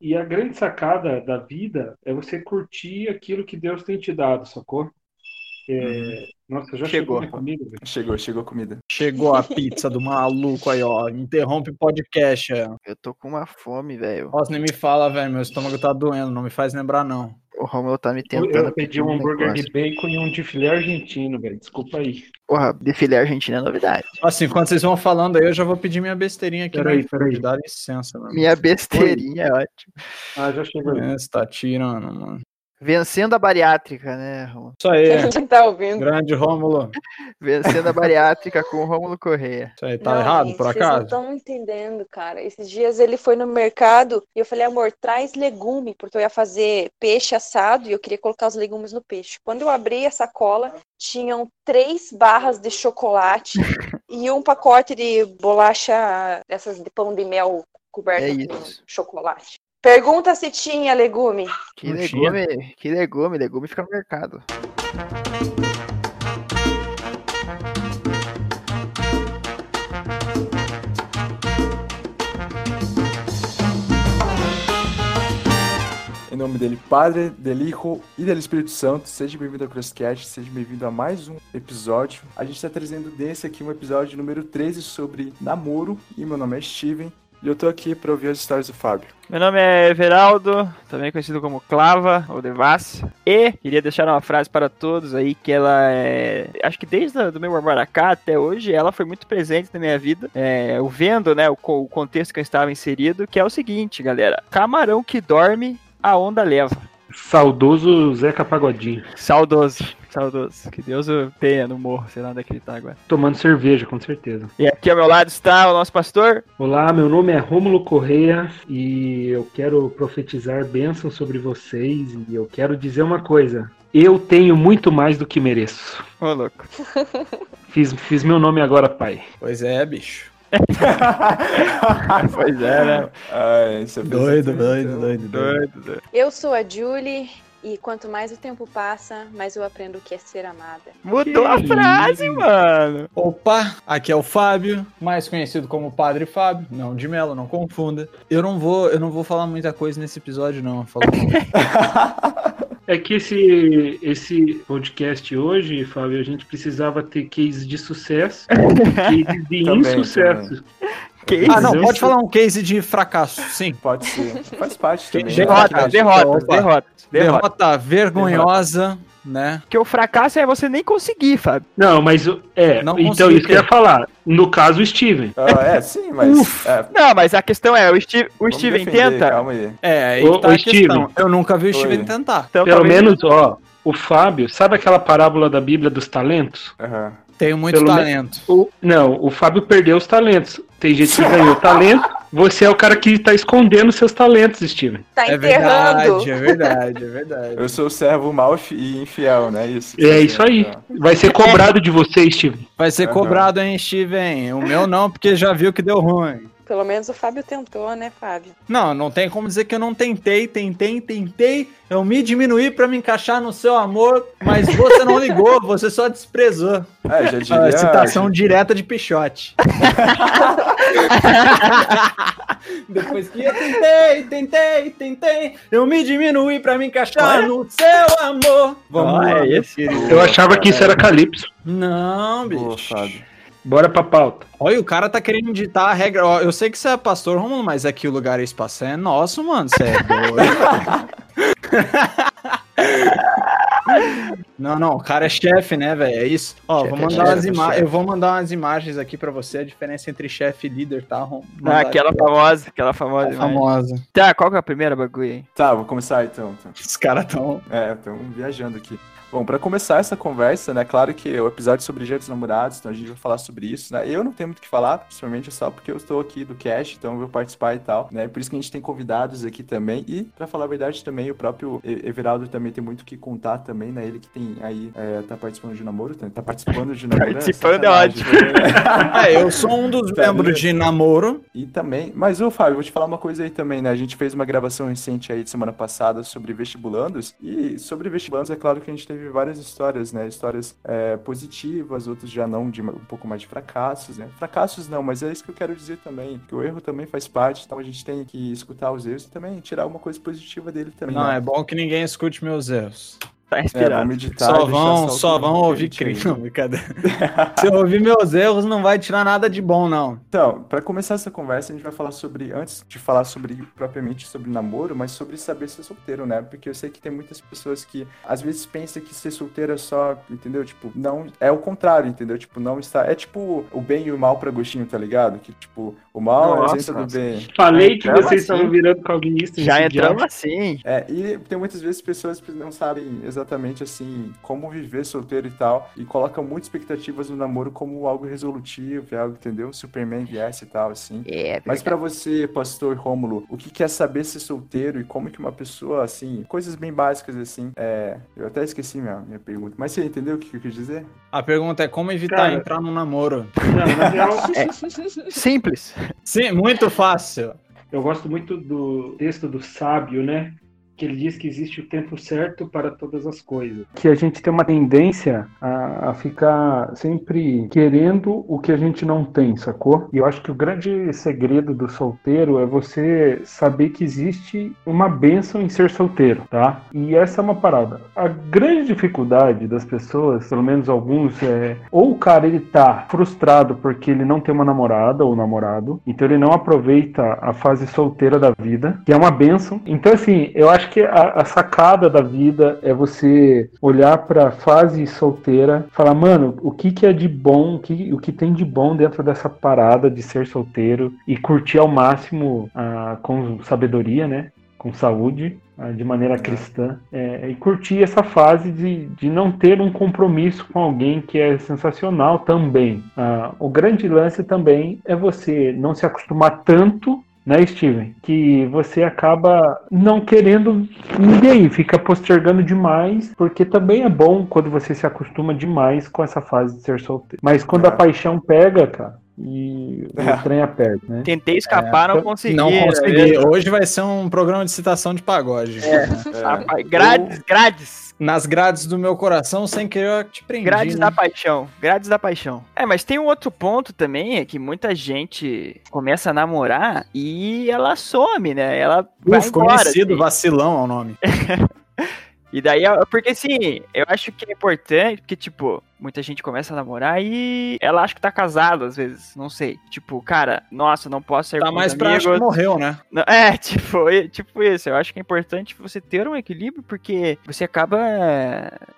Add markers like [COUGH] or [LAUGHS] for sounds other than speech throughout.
E a grande sacada da vida é você curtir aquilo que Deus tem te dado, sacou? É... Nossa, já chegou, Chegou. a comida, velho. Chegou, chegou a comida. Chegou a pizza do maluco aí, ó. Interrompe o podcast. ó. Eu tô com uma fome, velho. Nossa, nem me fala, velho. Meu estômago tá doendo. Não me faz lembrar, não. O Romulo tá me tentando. eu pedi pedir um hambúrguer negócio. de bacon e um de filé argentino, velho. Desculpa aí. Porra, defilé argentino é novidade. Assim, enquanto vocês vão falando aí, eu já vou pedir minha besteirinha aqui. Peraí, né? peraí. Dá licença, mano. Minha besteirinha é ótimo. Ah, já chegou aí. É, você tá tirando, mano. Vencendo a bariátrica, né, Romulo? Isso aí. [LAUGHS] Você tá ouvindo? Grande Rômulo. Vencendo a bariátrica com o Rômulo Correia. Isso aí, tá Não, errado, gente, por Vocês não acaso? estão entendendo, cara. Esses dias ele foi no mercado e eu falei, amor, traz legume, porque eu ia fazer peixe assado e eu queria colocar os legumes no peixe. Quando eu abri a sacola, tinham três barras de chocolate [LAUGHS] e um pacote de bolacha, essas de pão de mel coberta É com chocolate. Pergunta se tinha legume. Que Não tinha. legume, que legume, legume fica no mercado. Em nome dele, Padre, del Hijo e do Espírito Santo, seja bem-vindo ao Crosscast, seja bem-vindo a mais um episódio. A gente está trazendo desse aqui um episódio número 13 sobre namoro, e meu nome é Steven, e eu tô aqui para ouvir as histórias do Fábio. Meu nome é Everaldo, também conhecido como Clava ou Devas. E queria deixar uma frase para todos aí que ela é. Acho que desde o meu Maracá até hoje, ela foi muito presente na minha vida. É, eu vendo, né, o, o contexto que eu estava inserido, que é o seguinte, galera: camarão que dorme, a onda leva. Saudoso Zeca Pagodinho. Saudoso, saudoso. Que Deus o tenha no morro, sei lá onde é que ele tá agora. Tomando cerveja, com certeza. E aqui ao meu lado está o nosso pastor. Olá, meu nome é Rômulo Correia e eu quero profetizar bênçãos sobre vocês e eu quero dizer uma coisa. Eu tenho muito mais do que mereço. Ô, louco. Fiz, fiz meu nome agora, pai. Pois é, bicho. [LAUGHS] pois é, né? Isso é Doido, doido, doido, doido. Doido. Eu sou a Julie e quanto mais o tempo passa, mais eu aprendo o que é ser amada. Mudou a Que frase, lindo. mano. Opa, aqui é o Fábio, mais conhecido como Padre Fábio, não de Melo, não confunda. Eu não vou, eu não vou falar muita coisa nesse episódio não, falou [LAUGHS] É que esse, esse podcast hoje, Fábio, a gente precisava ter cases de sucesso, [LAUGHS] cases de insucesso. Que Ah, não, pode falar um case de fracasso, sim. Pode ser, faz parte [LAUGHS] também. né? Derrota, derrota, derrota, derrota. Derrota vergonhosa, né? Porque o fracasso é você nem conseguir, Fábio. Não, mas o- é, Não então isso que eu ia falar. No caso, o Steven. Ah, é, sim, mas... É, Não, mas a questão é, o, Steve, o Steven defender, tenta. Calma aí. É, aí que tá questão. Steven. Eu nunca vi o Oi. Steven tentar. Então, Pelo menos, ó, o Fábio, sabe aquela parábola da Bíblia dos talentos? Aham. Tenho muito Pelo talento. O, não, o Fábio perdeu os talentos. Tem gente que ganhou [LAUGHS] talento. Você é o cara que tá escondendo seus talentos, Steven. Tá É enterrando. verdade, é verdade, é verdade. Eu sou o servo mau e infiel, né? Isso. É isso aí. Vai ser cobrado de você, Steven. Vai ser Aham. cobrado, hein, Steven? O meu não, porque já viu que deu ruim. Pelo menos o Fábio tentou, né, Fábio? Não, não tem como dizer que eu não tentei, tentei, tentei. Eu me diminuí pra me encaixar no seu amor, mas você não ligou, [LAUGHS] você só desprezou. É, já diria... A citação direta de Pichote. [LAUGHS] Depois que eu tentei, tentei, tentei, eu me diminuí pra me encaixar no seu amor. Vamos Ah, lá. é esse. Eu achava que isso era Calypso. Não, Boa, bicho. Fábio. Bora pra pauta. Olha, o cara tá querendo ditar a regra. Ó, eu sei que você é pastor, Romulo, mas aqui o lugar e espaço é nosso, mano. Você é [LAUGHS] doido. Não, não, o cara é chefe, né, velho? É isso. Ó, Chefe vou é mandar chefe, umas é imagens. Eu vou mandar umas imagens aqui pra você, a diferença entre chefe e líder, tá? Ah, aquela aqui, famosa, aquela famosa. imagem. famosa. Tá, qual que é a primeira bagulho aí? Tá, vou começar então. então. Os caras tão. É, estamos viajando aqui. Bom, para começar essa conversa, né, claro que o episódio é sobre Dia dos Namorados, então a gente vai falar sobre isso, né? Eu não tenho muito o que falar, principalmente só porque eu estou aqui do cast, então eu vou participar e tal, né? Por isso que a gente tem convidados aqui também e, para falar a verdade também, o próprio Everaldo também tem muito o que contar também, né? Ele que tem aí é, tá participando de namoro, tá, tá participando de namoro. Participando é sacanagem, né? É, eu sou um dos [LAUGHS] Tá membros de namoro. E também, mas ô Fábio, vou te falar uma coisa aí também, né? A gente fez uma gravação recente aí de semana passada sobre vestibulandos, e sobre vestibulandos é claro que a gente teve várias histórias, né? Histórias é, positivas, outras já não, de um pouco mais de fracassos, né? Fracassos não, mas é isso que eu quero dizer também, que o erro também faz parte, então a gente tem que escutar os erros e também tirar alguma coisa positiva dele também. Não, né? é bom que ninguém escute meus erros. Tá É, inspirado. vamos meditar, Só vão, só vão ouvir crime. crime. [LAUGHS] Não, brincadeira. [LAUGHS] Se eu ouvir meus erros, não vai tirar nada de bom, não. Então, para começar essa conversa, a gente vai falar sobre, antes de falar sobre propriamente sobre namoro, mas sobre saber ser solteiro, né? Porque eu sei que tem muitas pessoas que às vezes pensam que ser solteiro é só, entendeu? Tipo, não é o contrário, entendeu? Tipo, não está, é tipo o bem e o mal para gostinho, tá ligado? Que tipo, o mal é Nossa, ausência do bem. Falei que Entramos vocês assim. estavam virando calvinistas. Já entramos diálogo. assim. É, e tem muitas vezes pessoas que não sabem exatamente assim como viver solteiro e tal, e colocam muitas expectativas no namoro como algo resolutivo, é algo, entendeu? Superman viesse e tal, assim. É, Mas pra você, pastor Rômulo, o que que é saber ser solteiro e como que uma pessoa, assim, coisas bem básicas, assim, é... Eu até esqueci minha, minha pergunta, mas você entendeu o que eu quis dizer? A pergunta é como evitar Cara. entrar no namoro. Não, na real, [LAUGHS] Simples. Sim, muito fácil. eu gosto muito do texto do sábio, né? Que ele diz que existe o tempo certo para todas as coisas. Que a gente tem uma tendência a, a ficar sempre querendo o que a gente não tem, sacou? E eu acho que o grande segredo do solteiro é você saber que existe uma bênção em ser solteiro, tá? E essa é uma parada. A grande dificuldade das pessoas, pelo menos alguns, é ou o cara ele tá frustrado porque ele não tem uma namorada ou namorado, então ele não aproveita a fase solteira da vida, que é uma benção. Então assim, eu acho que a, a sacada da vida é você olhar pra fase solteira, falar, mano, o que que é de bom, o que, o que tem de bom dentro dessa parada de ser solteiro e curtir ao máximo ah, com sabedoria, né? Com saúde, de maneira cristã, é, e curtir essa fase de, de não ter um compromisso com alguém que é sensacional também. Ah, o grande lance também é você não se acostumar tanto né, Steven? Que você acaba não querendo ninguém, fica postergando demais, porque também é bom quando você se acostuma demais com essa fase de ser solteiro. Mas quando a É. paixão pega, cara, e o trem aperta, né? Tentei escapar, não consegui. Não né? consegui. Hoje vai ser um programa de citação de pagode. É, Rapaz, grades, grades. Nas grades do meu coração, sem querer, eu te prendi. Grades né? da paixão. Grades da paixão. É, mas tem um outro ponto também, é que muita gente começa a namorar e ela some, né? Ela vai Uf, embora. conhecido, assim. vacilão é o nome. [LAUGHS] E daí, é- porque assim, eu acho que é importante, porque, tipo, muita gente começa a namorar e ela acha que tá casada, às vezes, não sei. Tipo, cara, nossa, não posso ser Tá mais pra acho que morreu, né? [LAUGHS] É, tipo, e- tipo isso. Eu acho que é importante você ter um equilíbrio, porque você acaba,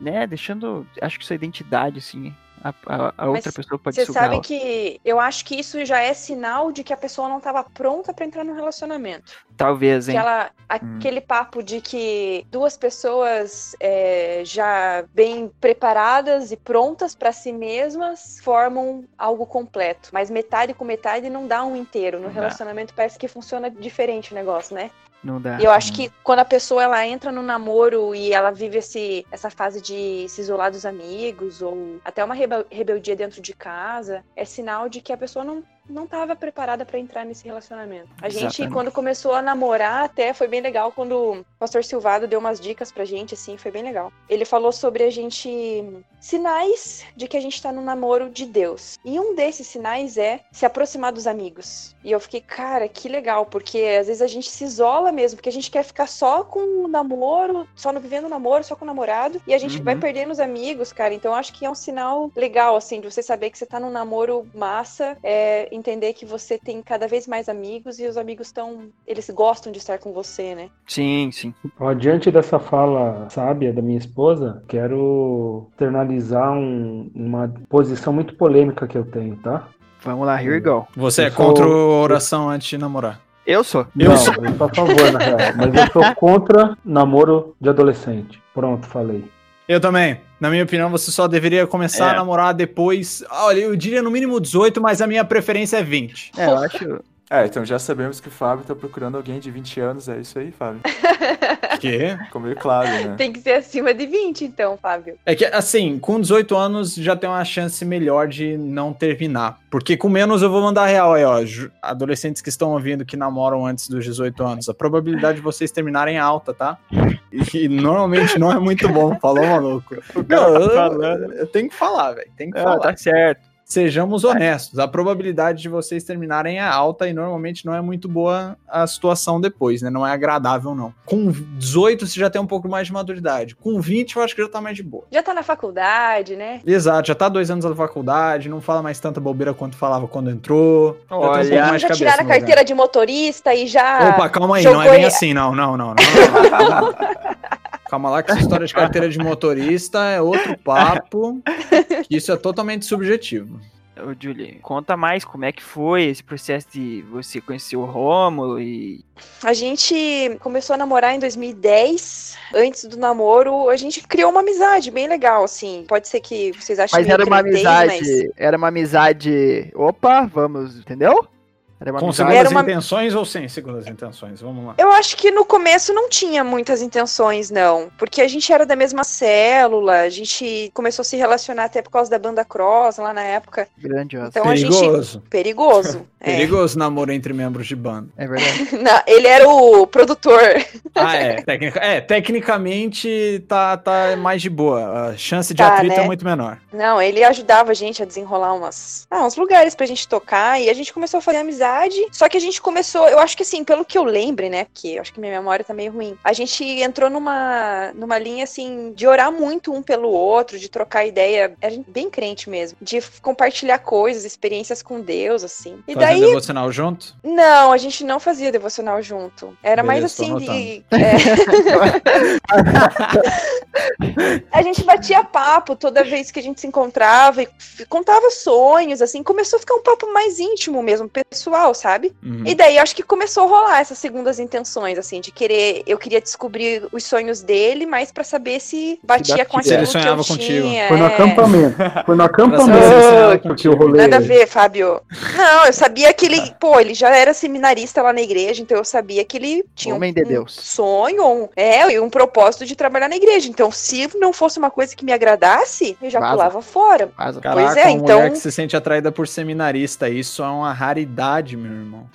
né, deixando, acho que sua identidade, assim, a, a- a outra pessoa pode Você sabe ela. que eu acho que isso já é sinal de que a pessoa não estava pronta para entrar no relacionamento. Talvez, Que hein. ela, aquele papo de que duas pessoas é, já bem preparadas e prontas para si mesmas formam algo completo. Mas metade com metade não dá um inteiro. No Não relacionamento parece que funciona diferente o negócio, né? Não dá. E eu acho que quando a pessoa ela entra no namoro e ela vive esse, essa fase de se isolar dos amigos ou até uma rebel- rebeldia dentro de casa, é sinal de que a pessoa não não estava preparada para entrar nesse relacionamento. A gente Exatamente. quando começou a namorar até foi bem legal quando o pastor Silvado deu umas dicas pra gente assim, foi bem legal. Ele falou sobre a gente sinais de que a gente tá no namoro de Deus. E um desses sinais é se aproximar dos amigos. E eu fiquei, cara, que legal, porque às vezes a gente se isola mesmo, porque a gente quer ficar só com o namoro, só no vivendo o namoro, só com o namorado, e a gente Uhum. vai perdendo os amigos, cara. Então eu acho que é um sinal legal, assim, de você saber que você tá num namoro massa, é, entender que você tem cada vez mais amigos e os amigos estão. Eles gostam de estar com você, né? Sim, sim. Ó, diante dessa fala sábia da minha esposa, quero externalizar um- uma posição muito polêmica que eu tenho, tá? Vamos lá, here we go. Você Eu é sou- contra a oração antes de namorar. Eu sou. Eu Não, sou- eu sou a favor, na real. Mas eu sou [LAUGHS] contra namoro de adolescente. Pronto, falei. Eu também. Na minha opinião, você só deveria começar É. a namorar depois. Olha, eu diria no mínimo 18, mas a minha preferência é 20. É, eu acho. É, então já sabemos que o Fábio tá procurando alguém de 20 anos, é isso aí, Fábio? [LAUGHS] quê? [LAUGHS] Ficou meio claro, né? Tem que ser acima de 20, então, Fábio. É que, assim, com 18 anos já tem uma chance melhor de não terminar. Porque com menos eu vou mandar real aí, ó. Adolescentes que estão ouvindo que namoram antes dos 18 anos. A probabilidade de vocês terminarem é alta, tá? E normalmente não é muito bom, falou, maluco. Não, eu, eu tenho que falar, velho. Tem que Ah, falar. tá certo. Sejamos honestos, a probabilidade de vocês terminarem é alta e normalmente não é muito boa a situação depois, né? Não é agradável, não. Com 18 você já tem um pouco mais de maturidade. Com 20 eu acho que já tá mais de boa. Já tá na faculdade, né? Exato, já tá dois anos na faculdade, não fala mais tanta bobeira quanto falava quando entrou. Já um Olha, mais de já tiraram a carteira de motorista e já. Opa, calma aí, não é bem em- assim, não, não, não. não, não, não. [LAUGHS] Calma lá que essa história de carteira de motorista é outro papo. Isso é totalmente subjetivo. Ô, Julie, conta mais como é que foi esse processo de você conhecer o Rômulo e. A gente começou a namorar em 2010. Antes do namoro, a gente criou uma amizade bem legal, assim. Pode ser que vocês achem Mas era uma amizade. mas- Era uma amizade. Opa, vamos, entendeu? Era uma Com segundas Era uma- intenções ou sem segundas intenções? Vamos lá. Eu acho que no começo não tinha muitas intenções, não. Porque a gente era da mesma célula, a gente começou a se relacionar até por causa da banda Cross lá na época. Grandiosa. Então a gente. Perigoso. Perigoso. [LAUGHS] é. Perigoso namoro entre membros de banda. É verdade. [LAUGHS] Não, ele era o produtor. Ah, é. Tecnica- é, tecnicamente tá, tá mais de boa. A chance de Tá, atrito né? é muito menor. Não, ele ajudava a gente a desenrolar umas, ah, uns lugares pra gente tocar e a gente começou a fazer amizade. Só que a gente começou, eu acho que assim, pelo que eu lembre, né? Porque eu acho que minha memória tá meio ruim. A gente entrou numa, numa linha assim de orar muito um pelo outro, de trocar ideia. A gente bem crente mesmo, de compartilhar coisas, experiências com Deus, assim. E Fazer daí, devocional junto? não, a gente não fazia devocional junto. Era mais Beleza, tô assim de. [LAUGHS] é. a gente batia papo toda vez que a gente se encontrava e contava sonhos, assim, começou a ficar um papo mais íntimo mesmo, pessoal, sabe? Uhum. E daí eu acho que começou a rolar essas segundas intenções, assim, de querer. Eu queria descobrir os sonhos dele, mas pra saber se batia com Se ele aquilo que eu sonhava contigo. tinha. Foi no é. acampamento. Foi no [LAUGHS] ele acampamento que o rolê. Nada a ver, Fábio. Não, eu sabia que ele, pô, ele já era seminarista lá na igreja, então eu sabia que ele tinha Homem um, de um Deus. sonho, um, é, e um propósito de trabalhar na igreja. Então, se não fosse uma coisa que me agradasse, eu já Vaza. pulava fora. Vaza. Caraca, Pois é, então- mulher que se sente atraída por seminarista, isso é uma raridade, meu irmão.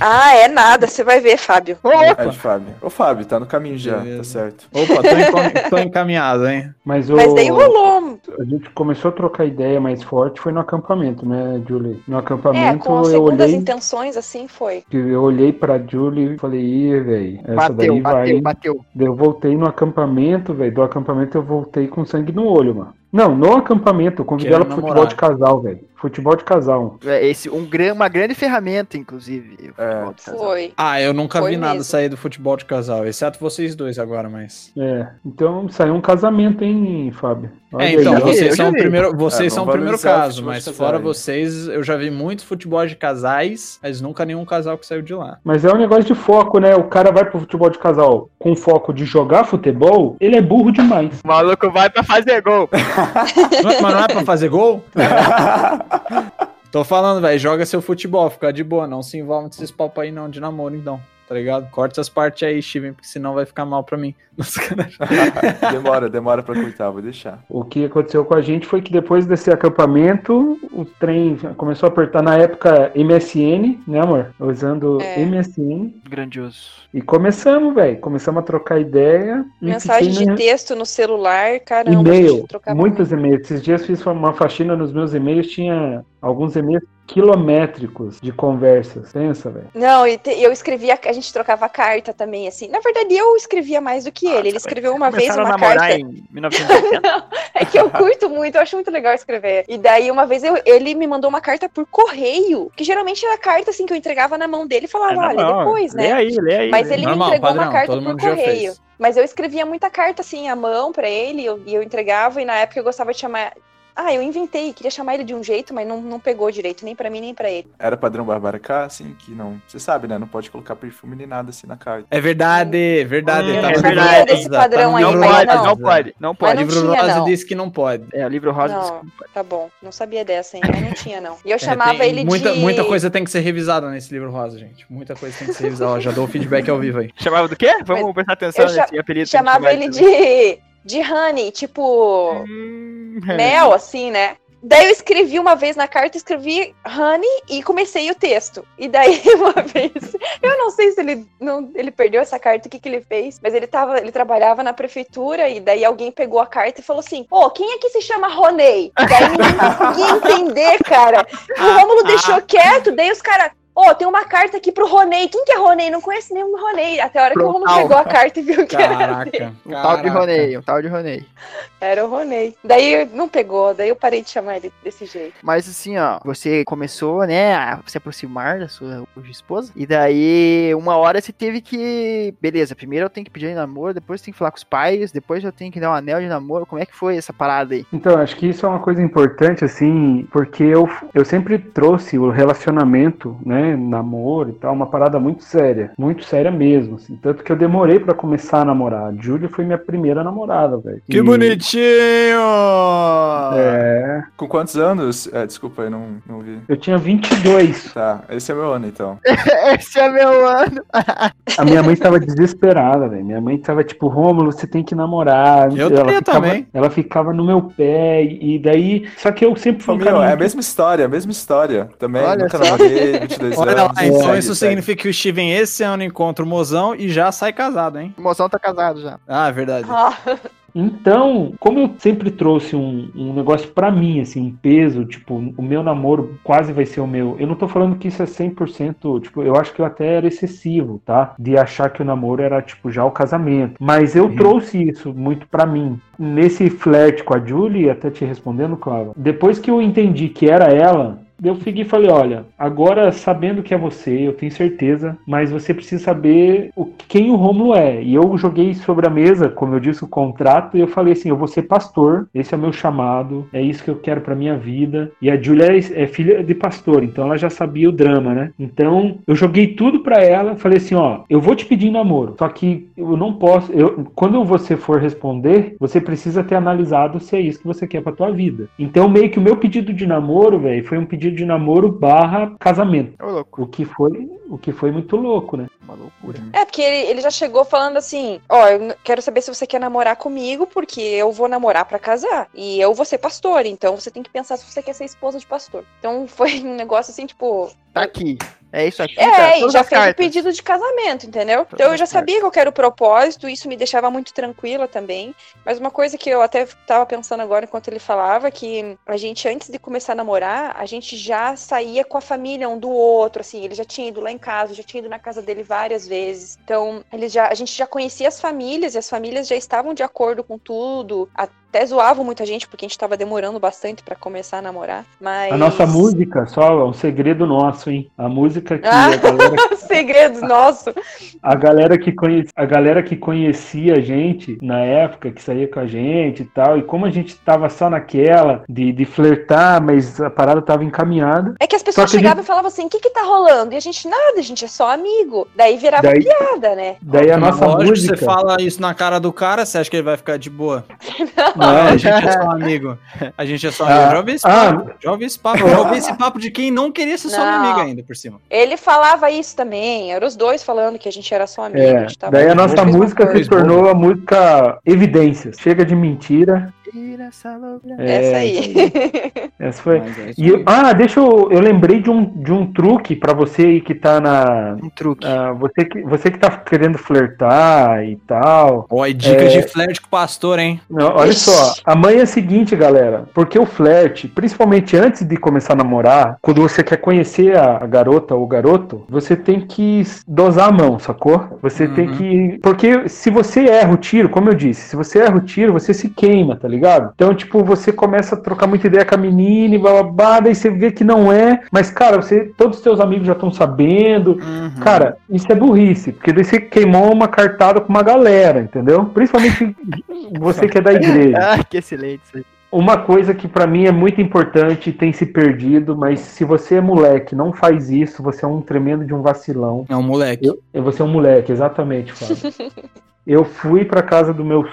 Ah, é nada, você vai ver, Fábio. É de Fábio. Ô, Fábio, tá no caminho já, tá Beleza. certo. Opa, tô, tô encaminhado, hein? Mas, o, Mas daí rolou. a gente começou a trocar ideia mais forte foi no acampamento, né, Julie? No É, acampamento com eu segundas olhei, intenções, assim foi. eu olhei pra Julie e falei, ih, velho, essa Bateu, daí vai. bateu, bateu. Daí Eu voltei no acampamento, velho. Do acampamento eu voltei com sangue no olho, mano. Não, no acampamento. Eu convidei ela pro futebol de casal, velho. Futebol de casal. É, Esse, um, gran- uma grande ferramenta, inclusive. É. Foi. Ah, eu nunca Foi vi nada mesmo. sair do futebol de casal, exceto vocês dois agora, mas. É. Então saiu um casamento, hein, Fábio? Olha É, aí, então, vi, vocês são o primeiro, vocês É, são o primeiro caso, mas fora aí. vocês, eu já vi muito futebol de casais, mas nunca nenhum casal que saiu de lá. Mas é um negócio de foco, né? O cara vai pro futebol de casal com foco de jogar futebol, ele é burro demais. O maluco vai pra fazer gol. [LAUGHS] Mas não é pra fazer gol? [LAUGHS] Tô falando, velho, joga seu futebol, fica de boa, não se envolve nesses papos aí não de namoro, então. Tá ligado? Corta essas partes aí, Steven, porque senão vai ficar mal pra mim. [LAUGHS] demora, demora pra cortar, vou deixar. O que aconteceu com a gente foi que depois desse acampamento, o trem começou a apertar na época MSN, né, amor? Usando É. MSN. Grandioso. E começamos, velho. Começamos a trocar ideia. Mensagem de texto no celular, caramba. E-mail, muitos e-mails. Esses dias fiz uma faxina nos meus e-mails, tinha alguns e-mails quilométricos de conversas. Pensa, velho. Não, e te- eu escrevia, a gente trocava carta também, assim. Na verdade, eu escrevia mais do que ele. Ele escreveu uma vez uma a namorar carta. em 1980. [LAUGHS] É que eu curto muito, eu acho muito legal escrever. E daí, uma vez, eu- ele me mandou uma carta por correio, que geralmente era carta, assim, que eu entregava na mão dele e falava, É olha, depois, Lê né? aí, lê aí. Mas lê aí. ele Normal, me entregou padrão, uma carta por correio. Mas eu escrevia muita carta, assim, à mão pra ele, eu- e eu entregava, e na época eu gostava de chamar Ah, eu inventei, queria chamar ele de um jeito, mas não, não pegou direito, nem pra mim, nem pra ele. Era padrão Bárbara K, assim, que não. Você sabe, né? Não pode colocar perfume nem nada assim na carta. É verdade, verdade. Hum, tá é verdade. Desse rosa, padrão tá aí, Não mas pode, rosa. não pode, não Mas pode. não livro tinha, rosa não. diz que não pode. É, o livro rosa Não. diz que não pode. Tá bom, não sabia dessa, hein? Eu não tinha, não. E eu É, chamava ele muita, de. Muita coisa tem que ser revisada nesse livro rosa, gente. Muita coisa tem que ser revisada. Ó, já dou o feedback ao vivo aí. Chamava do quê? Vamos prestar atenção nesse apelido. Chamava chama ele de. De Honey, tipo. Hum, mel, assim, né? Daí eu escrevi uma vez na carta, escrevi honey e comecei o texto. E daí [LAUGHS] uma vez, eu não sei se ele não, ele perdeu essa carta, o que que ele fez, mas ele tava, ele trabalhava na prefeitura e daí alguém pegou a carta e falou assim: "Ô, quem é que se chama Ronei?" Daí ninguém conseguia entender, cara. E [LAUGHS] o Rômulo deixou quieto, daí os caras Ô, tem uma carta aqui pro Ronei. Quem que é Ronei? Não conheço nenhum Ronei. Até a hora que o Romulo pegou a carta e viu que era dele. Caraca. Um tal de. Ronei, um tal de Ronei. Era o Ronei. Daí não pegou, daí eu parei de chamar ele desse jeito. Mas assim, ó, você começou, né, a se aproximar da sua esposa. E daí, uma hora você teve que. Beleza, primeiro eu tenho que pedir em namoro, depois tem que falar com os pais, depois eu tenho que dar um anel de namoro. Como é que foi essa parada aí? Então, acho que isso é uma coisa importante, assim, porque eu, eu sempre trouxe o relacionamento, né, namoro e tal, uma parada muito séria, muito séria mesmo, assim, tanto que eu demorei pra começar a namorar. A Júlia foi minha primeira namorada, velho. Que E- bonitinho! É, Com quantos anos? É, desculpa, eu não, não vi. eu tinha 22. Tá, esse é meu ano então. [LAUGHS] Esse é meu ano. [LAUGHS] A minha mãe tava desesperada, velho. Minha mãe tava tipo, Rômulo, você tem que namorar. Eu ela teria ficava, também. Ela ficava no meu pé e daí, só que eu sempre fui um Família, cara é a muito- mesma história, a mesma história. Também, Olha nunca namorei, 22 Olha anos. lá, então isso significa que o Steven esse ano encontra o mozão e já sai casado, hein? O mozão tá casado já. Ah, é verdade. Ah, Então, como eu sempre trouxe um, um negócio pra mim, assim, um peso, tipo, o meu namoro quase vai ser o meu. Eu não tô falando que isso é 100%, tipo, eu acho que eu até era excessivo, tá? De achar que o namoro era, tipo, já o casamento. Mas eu trouxe isso muito pra mim. Nesse flerte com a Julie, até te respondendo, Clara, depois que eu entendi que era ela, eu fiquei e falei, olha, agora sabendo que é você, eu tenho certeza, mas você precisa saber o, quem o Rômulo é. E eu joguei sobre a mesa, como eu disse, o contrato, e eu falei assim, eu vou ser pastor, esse é o meu chamado, é isso que eu quero pra minha vida. E a Júlia é, é filha de pastor, então ela já sabia o drama, né? Então, eu joguei tudo pra ela, falei assim, ó, eu vou te pedir namoro, só que eu não posso, eu, quando você for responder, você precisa ter analisado se é isso que você quer pra tua vida. Então, meio que o meu pedido de namoro, velho, foi um pedido de namoro barra casamento. Louco. O que foi, o que foi muito louco, né? Uma loucura. É, porque ele, ele já chegou falando assim: Ó, eu n- quero saber se você quer namorar comigo, porque eu vou namorar pra casar. E eu vou ser pastor, então você tem que pensar se você quer ser esposa de pastor. Então [LAUGHS] foi um negócio assim, tipo. Tá aqui. É isso aqui. É, tá? e já fez o cartas. pedido de casamento, entendeu? Todas Então eu já sabia que eu quero o propósito, isso me deixava muito tranquila também. Mas uma coisa que eu até tava pensando agora enquanto ele falava, que a gente, antes de começar a namorar, a gente já saía com a família um do outro, assim, ele já tinha ido lá em casa, já tinha ido na casa dele várias vezes. Então, ele já, a gente já conhecia as famílias, e as famílias já estavam de acordo com tudo. Até zoavam muita gente, porque a gente tava demorando bastante pra começar a namorar. Mas. A nossa música, só é um segredo nosso, hein? A música que Ah. a galera [LAUGHS] Segredos nossos. A galera que conhe... a galera que conhecia a gente na época, que saía com a gente e tal, e como a gente tava só naquela de, de flertar, mas a parada tava encaminhada. É que as pessoas que chegavam e falavam assim: o que que tá rolando? E a gente, nada, a gente é só amigo. Daí virava Daí- piada, né? Daí a nossa Lógico, música. você fala isso na cara do cara, você acha que ele vai ficar de boa? [LAUGHS] Não, Não, a gente é só amigo. A gente é só amigo. Ah, já ouvi esse ah. papo. Já ouvi esse papo. Já ouvi esse papo de quem não queria ser só Não. amiga ainda por cima. Ele falava isso também, eram os dois falando que a gente era só amigo. É, a gente tava daí a nossa música se tornou a música Evidências. Chega de mentira. Tira essa loucura. Essa aí. Essa [LAUGHS] foi. É E eu- ah, deixa eu. Eu lembrei de um, de um truque pra você aí que tá na. Um truque. ah, você, que, você que tá querendo flertar e tal. Ó, e dicas É. de flerte com o pastor, hein? Não, olha Ixi. só, a mãe é a seguinte, galera, porque o flerte, principalmente antes de começar a namorar, quando você quer conhecer a, a garota ou o garoto, você tem que dosar a mão, sacou? Você tem Uhum. que. Porque se você erra o tiro, como eu disse, se você erra o tiro, você se queima, tá ligado? Então, tipo, você começa a trocar muita ideia com a menina e bababá, daí você vê que não é, mas, cara, você, todos os seus amigos já estão sabendo, Uhum. Cara, isso é burrice, porque daí você queimou uma cartada com uma galera, entendeu? Principalmente [LAUGHS] você que é da igreja. Ah, que excelente isso aí. uma coisa que pra mim é muito importante e tem se perdido, mas se você é moleque, não faz isso, você é um tremendo de um vacilão. É um moleque. Eu, você é um moleque, exatamente, Fábio. [LAUGHS] Eu fui pra casa do meu,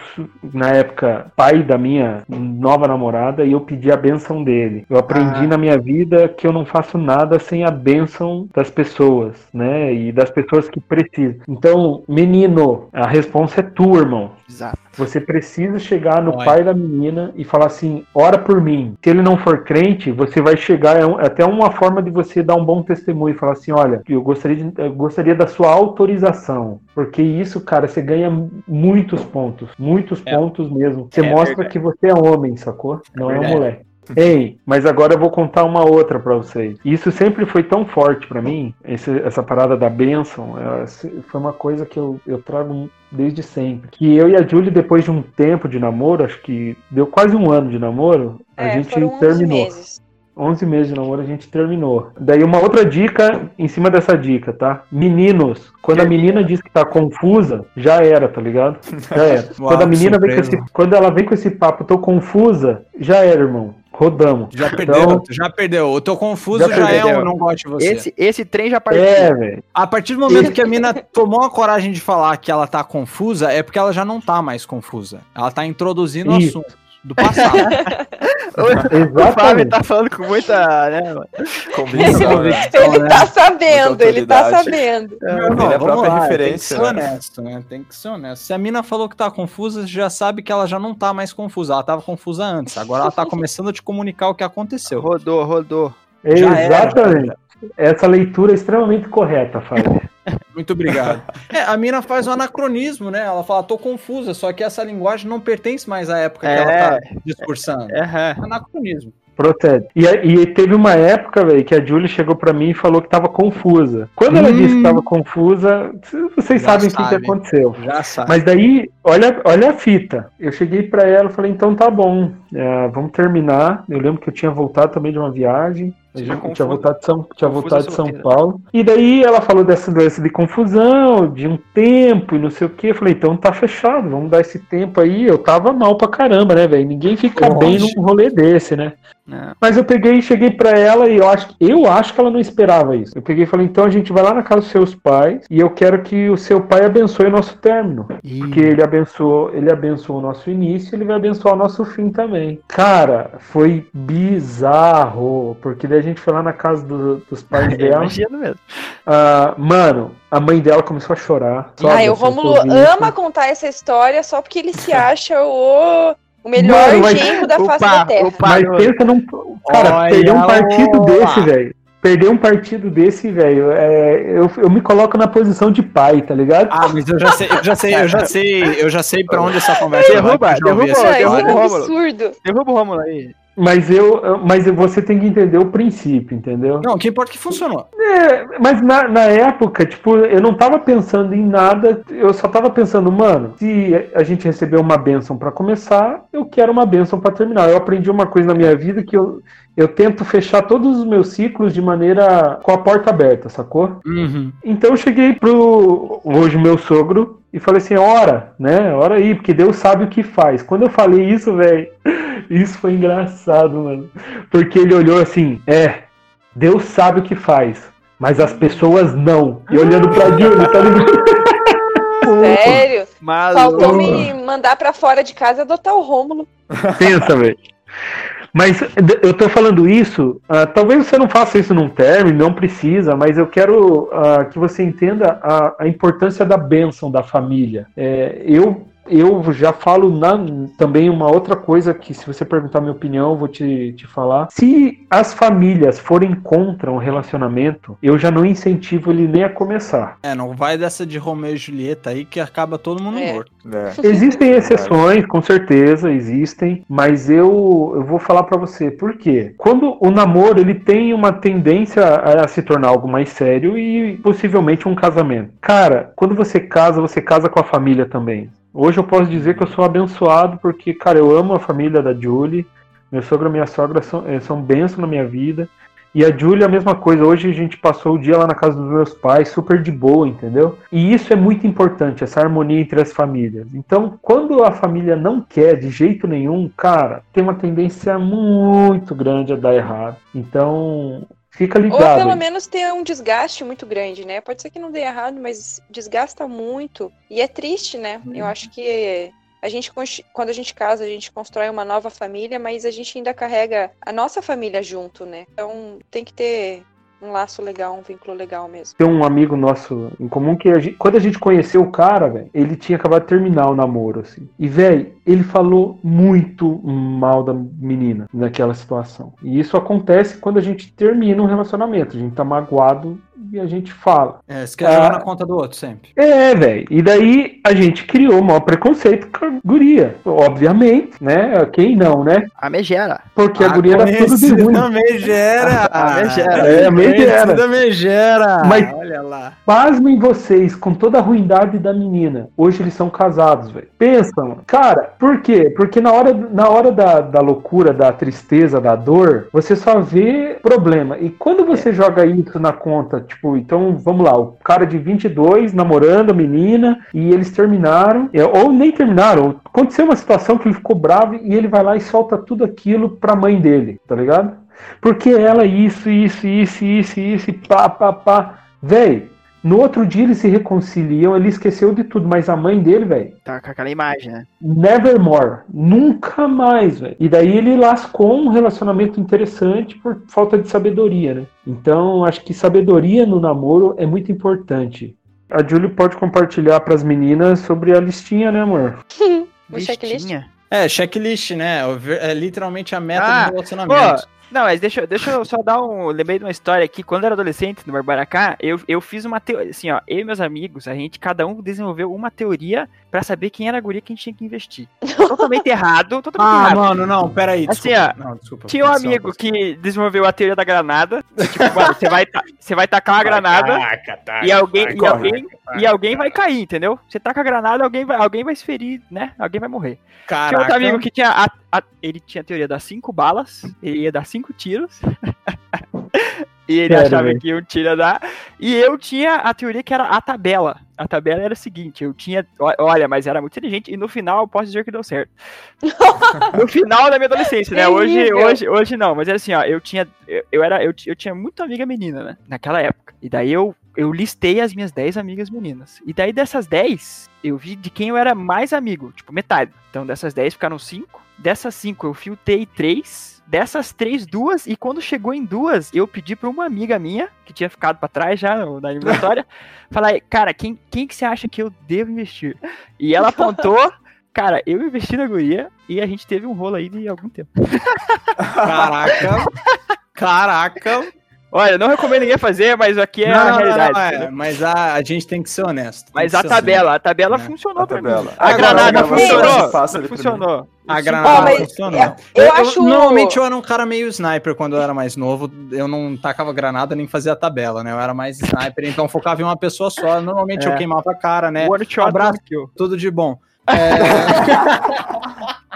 na época, pai da minha nova namorada e eu pedi a benção dele. Eu aprendi Ah. na minha vida que eu não faço nada sem a benção das pessoas, né? E das pessoas que precisam. Então, menino, a resposta é tua, irmão. Exato. Você precisa chegar no Olha. pai da menina e falar assim: ora por mim. Se ele não for crente, você vai chegar. É um- é até uma forma de você dar um bom testemunho e falar assim: olha, eu gostaria, de- eu gostaria da sua autorização. Porque isso, cara, você ganha muitos pontos. Muitos É. pontos mesmo. Você É mostra verdade. que você é homem, sacou? Não é, um verdade. moleque. Ei, mas agora eu vou contar uma outra pra vocês. Isso sempre foi tão forte pra mim, esse- essa parada da bênção, é, foi uma coisa que eu, eu trago desde sempre. Que eu e a Julie, depois de um tempo de namoro, acho que deu quase um ano de namoro, a É, gente foram 11 terminou. meses. 11 meses de namoro, a gente terminou. Daí uma outra dica em cima dessa dica, tá? Meninos, quando a menina diz que tá confusa, já era, tá ligado? Já era. [LAUGHS] Uau, quando a menina vem com surpresa. esse, quando ela vem com esse papo, tô confusa, já era, irmão. Rodamos. Já perdeu, Então, já perdeu. Eu tô confuso, Já já, é um não gosto de você. Esse, esse trem já partiu. é, velho. A partir do momento que a mina tomou a coragem de falar que ela tá confusa, é porque ela já não tá mais confusa. Ela tá introduzindo o Isso. assunto do passado. [LAUGHS] O Fábio Exatamente. tá falando com muita. Né? Convicção, né? Ele né? tá sabendo, ele tá sabendo. Não, Ele é a vamos própria lá, referência, Tem que ser né? honesto, né? Tem que ser honesto. Se a mina falou que tá confusa, você já sabe que ela já não tá mais confusa. Ela tava confusa antes. Agora ela tá [LAUGHS] começando a te comunicar o que aconteceu. Rodou, rodou. Já era, Exatamente. Essa leitura é extremamente correta, Fábio. Muito obrigado. [LAUGHS] É, a mina faz um anacronismo, né? Ela fala, tô confusa, só que essa linguagem não pertence mais à época que É. ela tá discursando. Aham. Anacronismo. Procede. E, e teve uma época, velho, que a Julie chegou pra mim e falou que tava confusa. Quando ela Hum. disse que tava confusa, vocês Já sabem o que, que sabe. aconteceu. Já sabe. Mas daí, olha, olha a fita. Eu cheguei pra ela e falei, então tá bom, é, vamos terminar. Eu lembro que eu tinha voltado também de uma viagem. Eu já tinha voltado de São, tinha voltado de São. Paulo. E daí ela falou dessa doença de confusão, de um tempo e não sei o que. Eu falei, então tá fechado, vamos dar esse tempo aí. Eu tava mal pra caramba, né, velho? Ninguém fica Poxa. bem num rolê desse, né? Não. Mas eu peguei e cheguei pra ela e eu acho, eu acho que ela não esperava isso. Eu peguei e falei, então a gente vai lá na casa dos seus pais e eu quero que o seu pai abençoe o nosso término. Porque ele abençoou, ele abençoou o nosso início, ele vai abençoar o nosso fim também. Cara, foi bizarro, porque daí a gente foi lá na casa do- dos pais [LAUGHS] dela. Imagino mesmo. Ah, mano, a mãe dela começou a chorar. Ai, o Assim, isso. ama contar essa história só porque ele se acha o, o melhor Mano, mas- genro da o face da Terra. o pá. Mas pensa num. Cara, perder um partido desse, velho. Perder um partido desse, velho, é, eu, eu me coloco na posição de pai, tá ligado? Ah, mas eu já sei, eu já sei, eu já sei, eu já sei pra onde essa [LAUGHS] conversa Derruba, vai. derruba, é história. um Rômulo. absurdo. Derruba o Rômulo aí. Mas eu, mas você tem que entender o princípio, entendeu? Não, o que importa é que funcionou. É, mas na, na época, tipo, eu não tava pensando em nada, eu só tava pensando, mano, se a gente recebeu uma bênção pra começar, eu quero uma bênção pra terminar. Eu aprendi uma coisa na minha vida que eu, eu tento fechar todos os meus ciclos de maneira com a porta aberta, sacou? Uhum. Então eu cheguei pro hoje meu sogro e falei assim, ora, né? Ora aí, porque Deus sabe o que faz. Quando eu falei isso, velho, isso foi engraçado, mano. Porque ele olhou assim, é, Deus sabe o que faz, mas as pessoas não. E olhando pra Júlia, tá ligado? Sério. Faltou me mandar pra fora de casa e adotar o Rômulo. Pensa, velho. Mas eu tô falando isso, ah, talvez você não faça isso num término, não precisa, mas eu quero ah, que você entenda a, a importância da bênção da família. É, eu, eu já falo na- também uma outra coisa que, se você perguntar minha opinião, eu vou te, te falar. Se as famílias forem contra um relacionamento, eu já não incentivo ele nem a começar. É, não vai dessa de Romeu e Julieta aí que acaba todo mundo É. morto. É. Existem exceções, com certeza existem, mas eu, eu vou falar pra você por quê. Quando o namoro ele tem uma tendência a, a se tornar algo mais sério e possivelmente um casamento. Cara, quando você casa, você casa com a família também. Hoje eu posso dizer que eu sou abençoado porque, cara, eu amo a família da Julie. Meu sogro e minha sogra são, eh, são bênção na minha vida. E a Júlia, a mesma coisa. Hoje a gente passou o dia lá na casa dos meus pais, super de boa, entendeu? E isso é muito importante, essa harmonia entre as famílias. Então, quando a família não quer de jeito nenhum, cara, tem uma tendência muito grande a dar errado. Então, fica ligado. Ou pelo aí. menos ter um desgaste muito grande, né? Pode ser que não dê errado, mas desgasta muito. E é triste, né? Eu acho que a gente, quando a gente casa, a gente constrói uma nova família, mas a gente ainda carrega a nossa família junto, né? Então tem que ter um laço legal, um vínculo legal mesmo. Tem um amigo nosso em comum que a gente- quando a gente conheceu o cara, velho, ele tinha acabado de terminar o namoro, assim. E, velho, ele falou muito mal da menina naquela situação. E isso acontece quando a gente termina um relacionamento. A gente tá magoado e a gente fala. É, você quer Ah. jogar na conta do outro sempre. É, velho. E daí a gente criou o maior preconceito com a guria. Obviamente, né? Quem não, né? A megera. Porque a guria era tudo de ruim. [LAUGHS] da megera. [LAUGHS] A megera. É, a megera. da megera. Mas- Olha lá. Pasmem vocês, com toda a ruindade da menina. Hoje eles são casados, velho. Pensa, mano. Cara, por quê? Porque na hora, na hora da, da loucura, da tristeza, da dor, você só vê problema. E quando você joga isso na conta, tipo, então vamos lá, o cara de 22 namorando a menina e eles terminaram, é, ou nem terminaram, aconteceu uma situação que ele ficou bravo e ele vai lá e solta tudo aquilo pra mãe dele, tá ligado? Porque ela isso, isso, isso, isso, isso, e pá, pá, pá. Véi, no outro dia eles se reconciliam, ele esqueceu de tudo, mas a mãe dele, velho, Tá com aquela imagem, né? nevermore, nunca mais, velho. E daí ele lascou um relacionamento interessante por falta de sabedoria, né? Então, acho que sabedoria no namoro é muito importante. A Julie pode compartilhar pras meninas sobre a listinha, né, amor? [LAUGHS] O checklist? Listinha. É, checklist, né? É literalmente a meta Ah, do relacionamento. Não, mas deixa, eu- deixa eu só dar um. Lembrei de uma história aqui. Quando eu era adolescente no Barbaracá, eu, eu fiz uma teoria. Assim, ó, eu e meus amigos, a gente, cada um desenvolveu uma teoria pra saber quem era a guria que a gente tinha que investir. Totalmente [LAUGHS] errado, totalmente Ah, errado. mano, não, peraí. Assim, Desculpa. Não, desculpa. Tinha um amigo que desenvolveu a teoria da granada. Tipo, mano, você vai, você vai tacar uma granada e alguém, e, corre. alguém, e alguém vai cair, entendeu? Você taca a granada, alguém vai, alguém vai se ferir, né? Alguém vai morrer. Tinha outro Caraca. amigo que tinha. a- a- ele tinha a teoria das cinco balas, ele ia dar cinco tiros. [LAUGHS] e ele Sério, achava velho? que um tiro ia dar. E eu tinha a teoria que era a tabela. A tabela era a seguinte: eu tinha. Olha, mas era muito inteligente. E no final eu posso dizer que deu certo. [LAUGHS] no final da minha adolescência, né? Hoje, hoje, hoje não, mas era assim, ó. Eu tinha. Eu, eu era, eu, eu tinha muita amiga menina, né? Naquela época. E daí eu. Eu listei as minhas 10 amigas meninas. E daí dessas 10, eu vi de quem eu era mais amigo, tipo, metade. Então dessas 10 ficaram 5. Dessas 5 eu filtrei 3. Dessas 3, duas. E quando chegou em duas, eu pedi pra uma amiga minha, que tinha ficado pra trás já no- na eliminatória, [LAUGHS] falar, cara, quem, quem que você acha que eu devo investir? E ela apontou. [LAUGHS] Cara, eu investi na guria e a gente teve um rolo aí de algum tempo. Caraca. [LAUGHS] Caraca. Olha, não recomendo ninguém fazer, mas aqui é Não, a não, realidade. não, é, mas a, a gente tem que ser honesto. Mas a tabela, a tabela né? funcionou A pra tabela. mim. A granada funcionou. não funcionou. A granada funcionou. eu- eu acho- Normalmente eu era um cara meio sniper quando eu era mais novo. Eu não tacava granada nem fazia tabela, né? Eu era mais sniper, então focava em uma pessoa só. Normalmente É. eu queimava a cara, né? One shot, Abraço. Tudo de bom. É, [LAUGHS]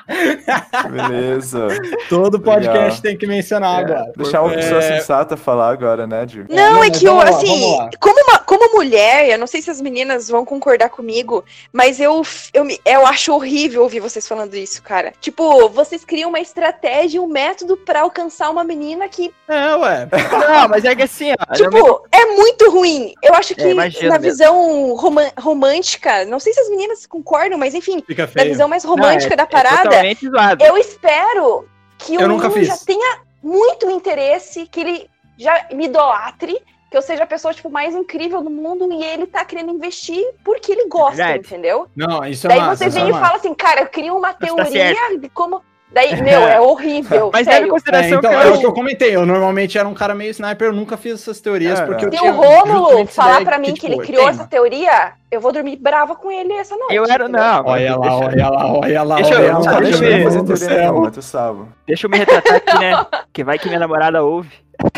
Beleza. todo podcast Legal. tem que mencionar É, agora. deixar uma É, pessoa sensata falar agora, né, Gil? Não, não, é que eu, lá, assim, como, uma- como mulher, eu não sei se as meninas vão concordar comigo, mas eu, eu, eu acho horrível ouvir vocês falando isso, cara. Tipo, vocês criam uma estratégia, um método pra alcançar uma menina que, É, ué. [LAUGHS] Não, mas é que assim, ó. tipo, é muito ruim. Eu acho que É, na mesmo. visão romântica, não sei se as meninas concordam, mas enfim, na visão mais Não, romântica é- da é parada, totalmente zoado. eu espero que Eu o nunca já tenha muito interesse, que ele já me idolatre, que eu seja a pessoa tipo, mais incrível do mundo e ele tá querendo investir porque ele gosta, verdade. entendeu? Não, isso é Daí massa, você isso vem é e massa. fala assim, cara, eu queria uma tá teoria de como. Daí, meu, é horrível. Mas leve em sério. É, consideração então, que é eu. o que eu comentei. Eu normalmente era um cara meio sniper, eu nunca fiz essas teorias É, porque eu é. Se tinha o Rômulo falar pra mim que, tipo, ele criou essa teoria, eu vou dormir brava com ele essa noite. Eu era, não. Olha lá, olha lá, olha lá, Deixa eu- olha lá. tá deixa eu me retratar aqui, né? Que vai que minha namorada ouve.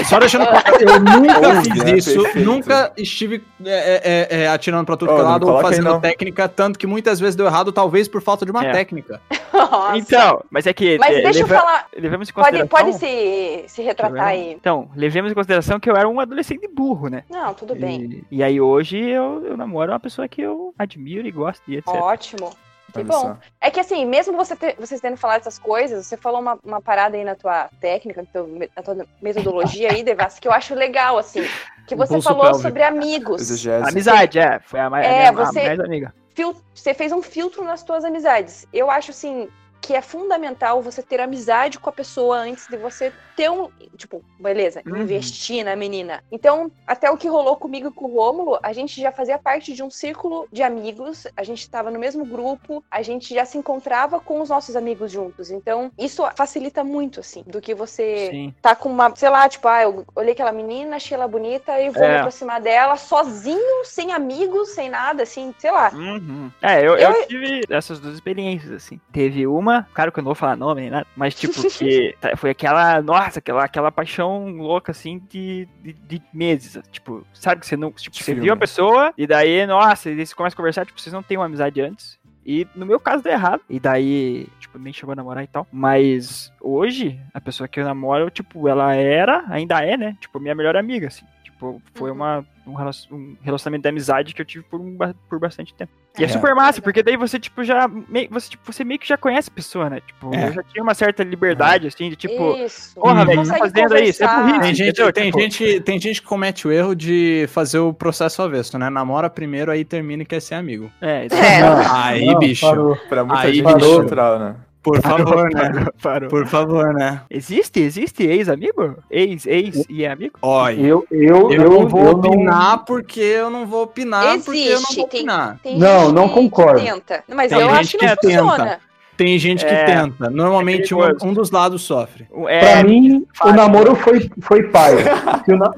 Só deixando claro, eu nunca Ouve, fiz né? isso, Perfeito. nunca estive é, é, é, atirando pra tudo Ô, que é lado ou aí, fazendo não. técnica, tanto que muitas vezes deu errado, talvez por falta de uma É. técnica. Nossa. Então, mas é que. Mas eh, deixa eu leva- falar. Levemos em Pode, consideração. pode se, se retratar aí. Então, levemos em consideração que eu era um adolescente burro, né? Não, tudo bem. E, e aí hoje eu, eu namoro uma pessoa que eu admiro e gosto e etc. Ótimo. Que bom. É que assim, mesmo você ter- vocês tendo falado essas coisas, você falou uma, uma parada aí na tua técnica, na tua, na tua metodologia aí, Devassa, que eu acho legal, assim. Que você Pulso falou pélvico. sobre amigos. Amizade, é. Foi a mais, É, a minha- você- a mais amiga. Fil- Você fez um filtro nas tuas amizades. Eu acho assim que é fundamental você ter amizade com a pessoa antes de você ter um. Tipo, beleza, Uhum. investir na menina. Então, até o que rolou comigo e com o Rômulo, a gente já fazia parte de um círculo de amigos, a gente estava no mesmo grupo, a gente já se encontrava com os nossos amigos juntos. Então, isso facilita muito, assim, do que você Sim. tá com uma, sei lá, tipo, ah, eu olhei aquela menina, achei ela bonita e vou me É. aproximar dela sozinho, sem amigos, sem nada, assim, sei lá. Uhum. É, eu, eu... Eu- tive essas duas experiências, assim. Teve uma, claro que eu não vou falar nome nem nada, mas tipo, [LAUGHS] que tá- foi aquela, nossa, aquela, aquela paixão louca, assim, de, de, de meses. Tipo, sabe que você não. Tipo, você viu a pessoa, e daí, nossa, e daí você começa a conversar, tipo, vocês não têm uma amizade antes. E no meu caso deu errado. E daí, tipo, nem chegou a namorar e tal. Mas hoje, a pessoa que eu namoro, tipo, ela era, ainda é, né? Tipo, minha melhor amiga, assim. Tipo, foi Uhum. uma, um, relacion- um relacionamento de amizade que eu tive por, um, por bastante tempo. E é, É. super massa, porque daí você, tipo, já. mei- você, tipo, você meio que já conhece a pessoa, né? Tipo, É. eu já tinha uma certa liberdade, assim, de tipo. Isso. Porra, Uhum. velho, tá fazendo aí, isso é burrice. Tem gente, entendeu? tem, Tipo, gente, tem gente que comete o erro de fazer o processo avesso, né? Namora primeiro, aí termina e quer ser amigo. É, É. Aí, Não, bicho. parou. Pra muita Aí, gente bicho. é natural, né? Por favor, né? [LAUGHS] parou, parou. Por favor, né? Existe? Existe ex-amigo? Ex, ex e é amigo? Olha, Eu, eu, eu, eu, não vou eu opinar porque eu não vou opinar porque eu não Existe, vou tem- opinar. Tem Não, gente não concordo. Que tenta. Mas Tem eu gente acho que não que tenta. Tem gente que É, tenta. Normalmente é um, um dos lados sofre. É, Pra mim, o namoro foi, foi paia.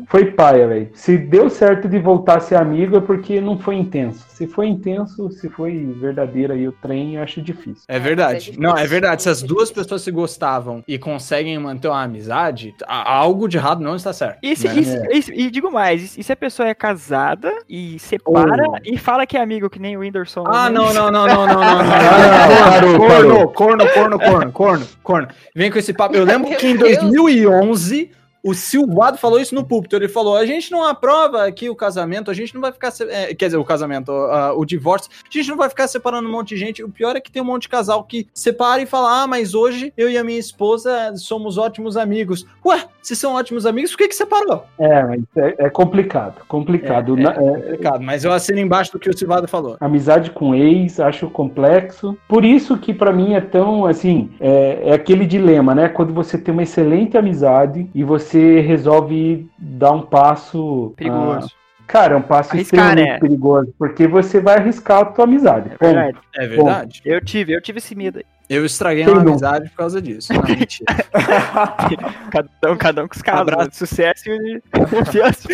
Foi paia, velho. Se deu certo de voltar a ser amigo é porque não foi intenso. Se foi intenso, se foi verdadeiro aí o trem, eu acho difícil. É É, verdade. é difícil, não, é verdade. Se as duas pessoas se gostavam e conseguem manter uma amizade, algo de errado não está certo. E, se- né? e e e digo mais, e se a pessoa é casada e separa Oh. e fala que é amigo, que nem o Whindersson. Ah, né? não, não, não, não, não, não, não. Ah, parou, corno, parou. Corno, corno, corno, corno, corno. Vem com esse papo. Eu lembro que em Deus. 2011 o Silvado falou isso no púlpito. Ele falou: a gente não aprova aqui o casamento, a gente não vai ficar. se- é, quer dizer, o casamento, ah, o divórcio, a gente não vai ficar separando um monte de gente. O pior é que tem um monte de casal que separa e fala: ah, mas hoje eu e a minha esposa somos ótimos amigos. Ué, se são ótimos amigos, por que, que separou? É, mas é, é complicado. Complicado. É, Na- é- Complicado, mas eu assino embaixo do que o Silvado falou. Amizade com ex, acho complexo. Por isso que pra mim é tão assim, é, é aquele dilema, né? Quando você tem uma excelente amizade e você resolve dar um passo Perigoso. ah, cara, é um passo Arriscar, extremamente né? perigoso, porque você vai arriscar a tua amizade. É Ponto. verdade. É verdade. Eu tive, eu tive esse medo aí. Eu estraguei Quem uma não? amizade por causa disso. Não, mentira. [LAUGHS] Cada um, cada um com os casos. Abraço. né? Sucesso e confiança.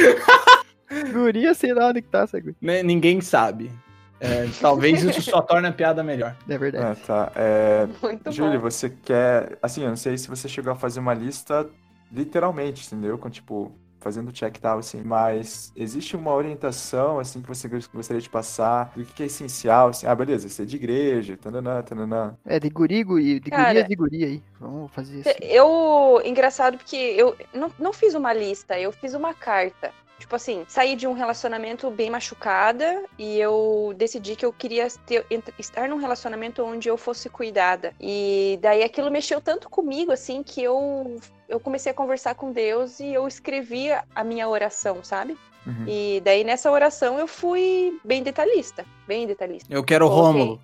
[LAUGHS] Guria, sei lá onde que tá essa. Né, Ninguém sabe. É, talvez isso só torne a piada melhor. É verdade. É, tá. É, Muito Júlio, bom. você quer. Assim, eu não sei se você chegou a fazer uma lista literalmente, entendeu? Com tipo, fazendo check e tal, assim. Mas existe uma orientação, assim, que você gos- gostaria de passar do que é essencial, assim. Ah, beleza, você é de igreja, tananã, tananã. É, de guri, guri, de Cara, guria de guria aí. Vamos fazer isso. Eu, engraçado porque eu não, não fiz uma lista, eu fiz uma carta. Tipo assim, saí de um relacionamento bem machucada e eu decidi que eu queria ter- estar num relacionamento onde eu fosse cuidada. E daí aquilo mexeu tanto comigo, assim, que eu, eu comecei a conversar com Deus e eu escrevi a- minha oração, sabe? Uhum. E daí nessa oração eu fui bem detalhista, bem detalhista. Eu quero o. Rômulo.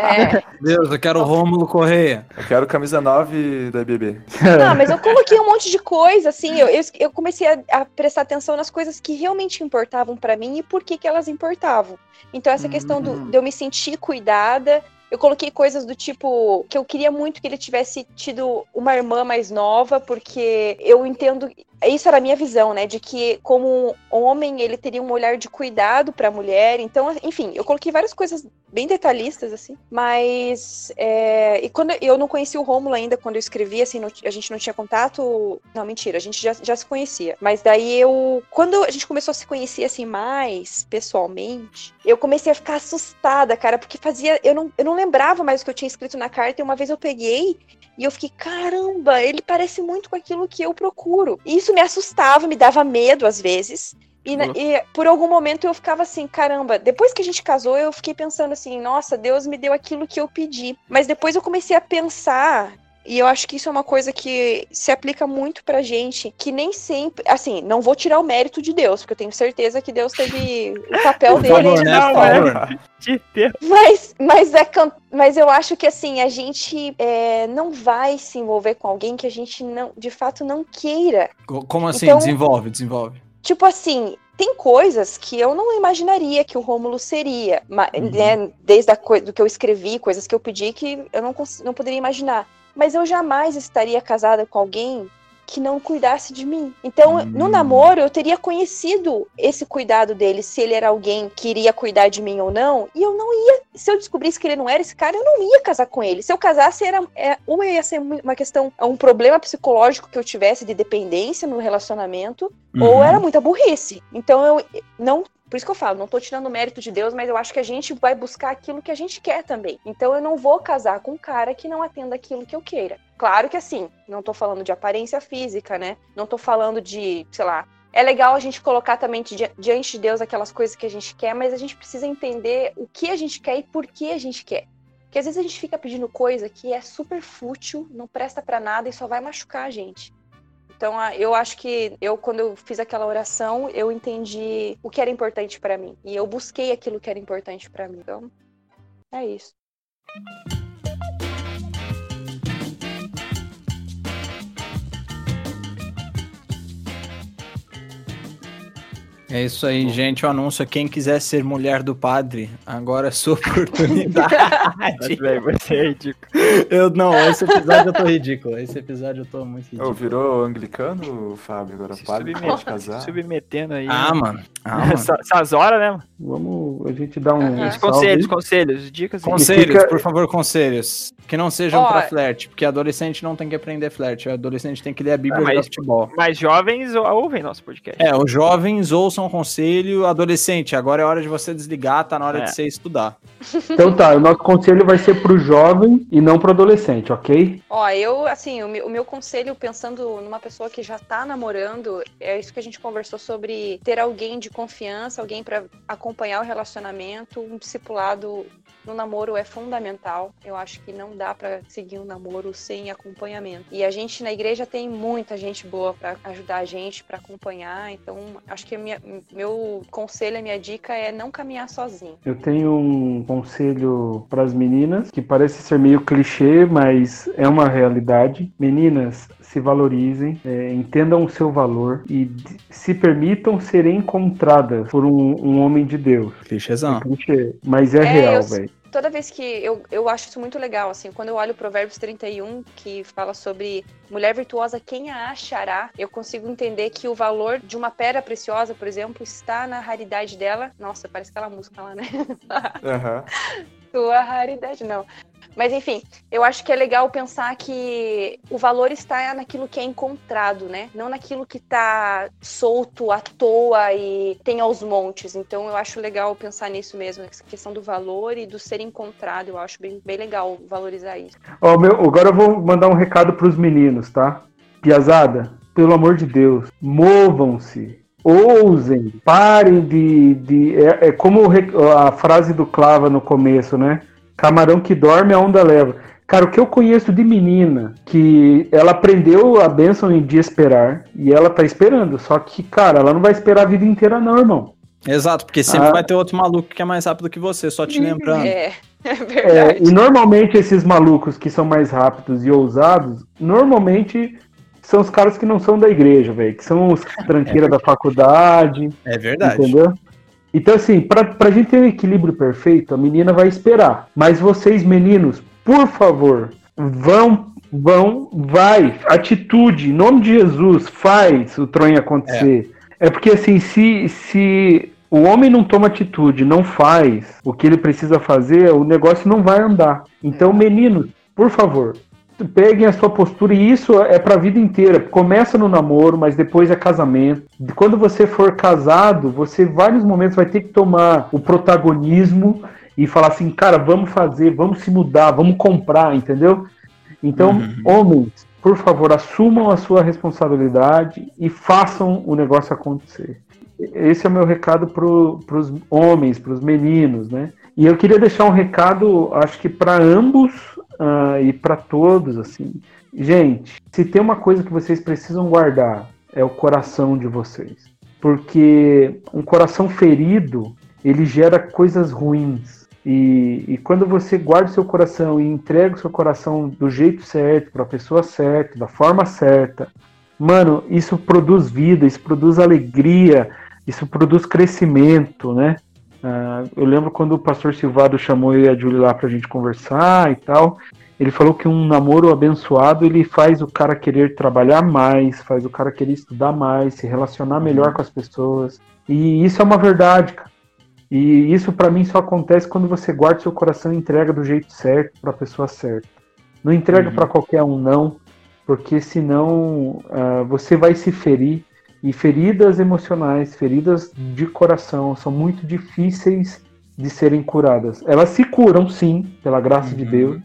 É, [LAUGHS] Deus, eu quero o Rômulo Correia. Eu quero camisa 9 da BB. Não, mas eu coloquei um monte de coisa, assim, eu, eu, eu comecei a, a prestar atenção nas coisas que realmente importavam pra mim e por que, que elas importavam. Então, essa questão do, Hum. de eu me sentir cuidada, eu coloquei coisas do tipo que eu queria muito que ele tivesse tido uma irmã mais nova, porque eu entendo. Isso era a minha visão, né? De que, como um homem, ele teria um olhar de cuidado pra mulher. Então, enfim, eu coloquei várias coisas bem detalhistas, assim. Mas. É, e quando eu não conhecia o Rômulo ainda, quando eu escrevi, assim, não- a gente não tinha contato. Não, mentira, a gente já, já se conhecia. Mas daí eu. Quando a gente começou a se conhecer, assim, mais pessoalmente, eu comecei a ficar assustada, cara, porque fazia. Eu não, eu não lembrava mais o que eu tinha escrito na carta, e uma vez eu peguei. E eu fiquei, caramba, ele parece muito com aquilo que eu procuro. E isso me assustava, me dava medo às vezes. E, Nossa. e por algum momento eu ficava assim, caramba, depois que a gente casou, eu fiquei pensando assim, nossa, Deus me deu aquilo que eu pedi. Mas depois eu comecei a pensar, e eu acho que isso é uma coisa que se aplica muito pra gente, que nem sempre, assim, não vou tirar o mérito de Deus, porque eu tenho certeza que Deus teve o papel dele. favor, né? não, favor. Mas, mas, é, mas eu acho que assim, a gente é, não vai se envolver com alguém que a gente não, de fato não queira. Co- Como assim? Então- Desenvolve, desenvolve. Tipo assim, tem coisas que eu não imaginaria que o Rômulo seria, Uhum. né, desde a do que eu escrevi, coisas que eu pedi que eu não, não poderia imaginar. Mas eu jamais estaria casada com alguém que não cuidasse de mim. Então, no Hum. namoro, eu teria conhecido esse cuidado dele, se ele era alguém que iria cuidar de mim ou não, e eu não ia. Se eu descobrisse que ele não era esse cara, eu não ia casar com ele. Se eu casasse, era é, ou ia ser uma questão, um problema psicológico que eu tivesse de dependência no relacionamento, ou Uhum. era muita burrice. Então eu não. Por isso que eu falo, não tô tirando o mérito de Deus, mas eu acho que a gente vai buscar aquilo que a gente quer também. Então eu não vou casar com um cara que não atenda aquilo que eu queira. Claro que assim, não tô falando de aparência física, né? Não tô falando de, sei lá. É legal a gente colocar também di- diante de Deus aquelas coisas que a gente quer, mas a gente precisa entender o que a gente quer e por que a gente quer. Porque às vezes a gente fica pedindo coisa que é super fútil, não presta pra nada e só vai machucar a gente. Então, eu acho que eu, quando eu fiz aquela oração, eu entendi o que era importante pra mim. E eu busquei aquilo que era importante pra mim. Então, é isso. É isso aí, gente. O anúncio é quem quiser ser mulher do padre, agora é sua oportunidade. Você é ridículo. Eu não, esse episódio eu tô ridículo. Esse episódio eu tô muito ridículo. virou anglicano, Fábio? Agora Se padre submete- pode casar? Submetendo aí. Ah, mano. Ah, [LAUGHS] mano. Essa- Essas horas, né? mano? Vamos a gente dar um. Salve. conselhos, conselhos, dicas. e- Conselhos, fica- por favor, conselhos. Que não sejam Ó, pra flerte, porque adolescente não tem que aprender flerte. O adolescente tem que ler a Bíblia Ah, e jogar mas- futebol. Mais jovens ou- ouvem nosso podcast. É, os jovens ouçam conselho. Adolescente, agora é hora de você desligar, tá na hora É. de você estudar. Então tá, o nosso conselho vai ser pro jovem e não pro adolescente, ok? Ó, eu, assim, o meu, o meu conselho, pensando numa pessoa que já tá namorando, é isso que a gente conversou sobre ter alguém de confiança, alguém pra acompanhar o relacionamento, um discipulado no namoro é fundamental. Eu acho que não dá pra seguir um namoro sem acompanhamento. E a gente na igreja tem muita gente boa pra ajudar a gente, pra acompanhar. Então, acho que minha- meu conselho, a minha dica é não caminhar sozinho. Eu tenho um conselho para as meninas, que parece ser meio clichê, mas é uma realidade. Meninas, se valorizem, é, entendam o seu valor e se permitam ser encontradas por um, um homem de Deus. É Clichêzão. clichê, mas é, É, real, eu- velho. toda vez que eu, eu acho isso muito legal, assim, quando eu olho o Provérbios 31, que fala sobre mulher virtuosa, quem a achará, eu consigo entender que o valor de uma pedra preciosa, por exemplo, está na raridade dela. Nossa, parece aquela música lá, né? Aham. [LAUGHS] Sua raridade, não. Mas enfim, eu acho que é legal pensar que o valor está naquilo que é encontrado, né? Não naquilo que tá solto à toa e tem aos montes. Então eu acho legal pensar nisso mesmo, essa questão do valor e do ser encontrado. Eu acho bem, bem legal valorizar isso. Ó, meu, agora eu vou mandar um recado pros meninos, tá? Piazada, pelo amor de Deus, movam-se, ousem, parem de. de é, é como a frase do Clava no começo, né? Camarão que dorme, a onda leva. Cara, o que eu conheço de menina que ela aprendeu a bênção de esperar e ela tá esperando. Só que, cara, ela não vai esperar a vida inteira, não, irmão. Exato, porque sempre Ah. vai ter outro maluco que é mais rápido que você, só te lembrando. É, [LAUGHS] é É, verdade. e normalmente esses malucos que são mais rápidos e ousados, normalmente são os caras que não são da igreja, velho. Que são os [LAUGHS] tranqueiras da faculdade, É verdade. entendeu? Então, assim, pra, pra gente ter um equilíbrio perfeito, a menina vai esperar. Mas vocês, meninos, por favor, vão, vão, vai, atitude, em nome de Jesus, faz o trem acontecer. É, porque, assim, se, se o homem não toma atitude, não faz o que ele precisa fazer, o negócio não vai andar. Então, meninos, por favor, peguem a sua postura e isso é para a vida inteira. Começa no namoro, mas depois é casamento. Quando você for casado, você vários momentos vai ter que tomar o protagonismo e falar assim, cara, vamos fazer, vamos se mudar, vamos comprar, entendeu? Então, uhum. homens, por favor, assumam a sua responsabilidade e façam o negócio acontecer. Esse é o meu recado para os homens, para os meninos, né? E eu queria deixar um recado, acho que para ambos uh, e para todos, assim. Gente, se tem uma coisa que vocês precisam guardar, é o coração de vocês. Porque um coração ferido, ele gera coisas ruins. E, e, quando você guarda o seu coração e entrega o seu coração do jeito certo, para a pessoa certa, da forma certa, mano, isso produz vida, isso produz alegria, isso produz crescimento, né? Uh, eu lembro quando o pastor Silvado chamou eu e a Julie lá pra gente conversar e tal. Ele falou que um namoro abençoado ele faz o cara querer trabalhar mais, faz o cara querer estudar mais, se relacionar melhor com as pessoas. E isso é uma verdade, cara. E isso para mim só acontece quando você guarda seu coração e entrega do jeito certo para a pessoa certa. Não entrega uhum. para qualquer um não, porque senão uh, você vai se ferir. E feridas emocionais, feridas de coração, são muito difíceis de serem curadas. Elas se curam, sim, pela graça uhum. de Deus,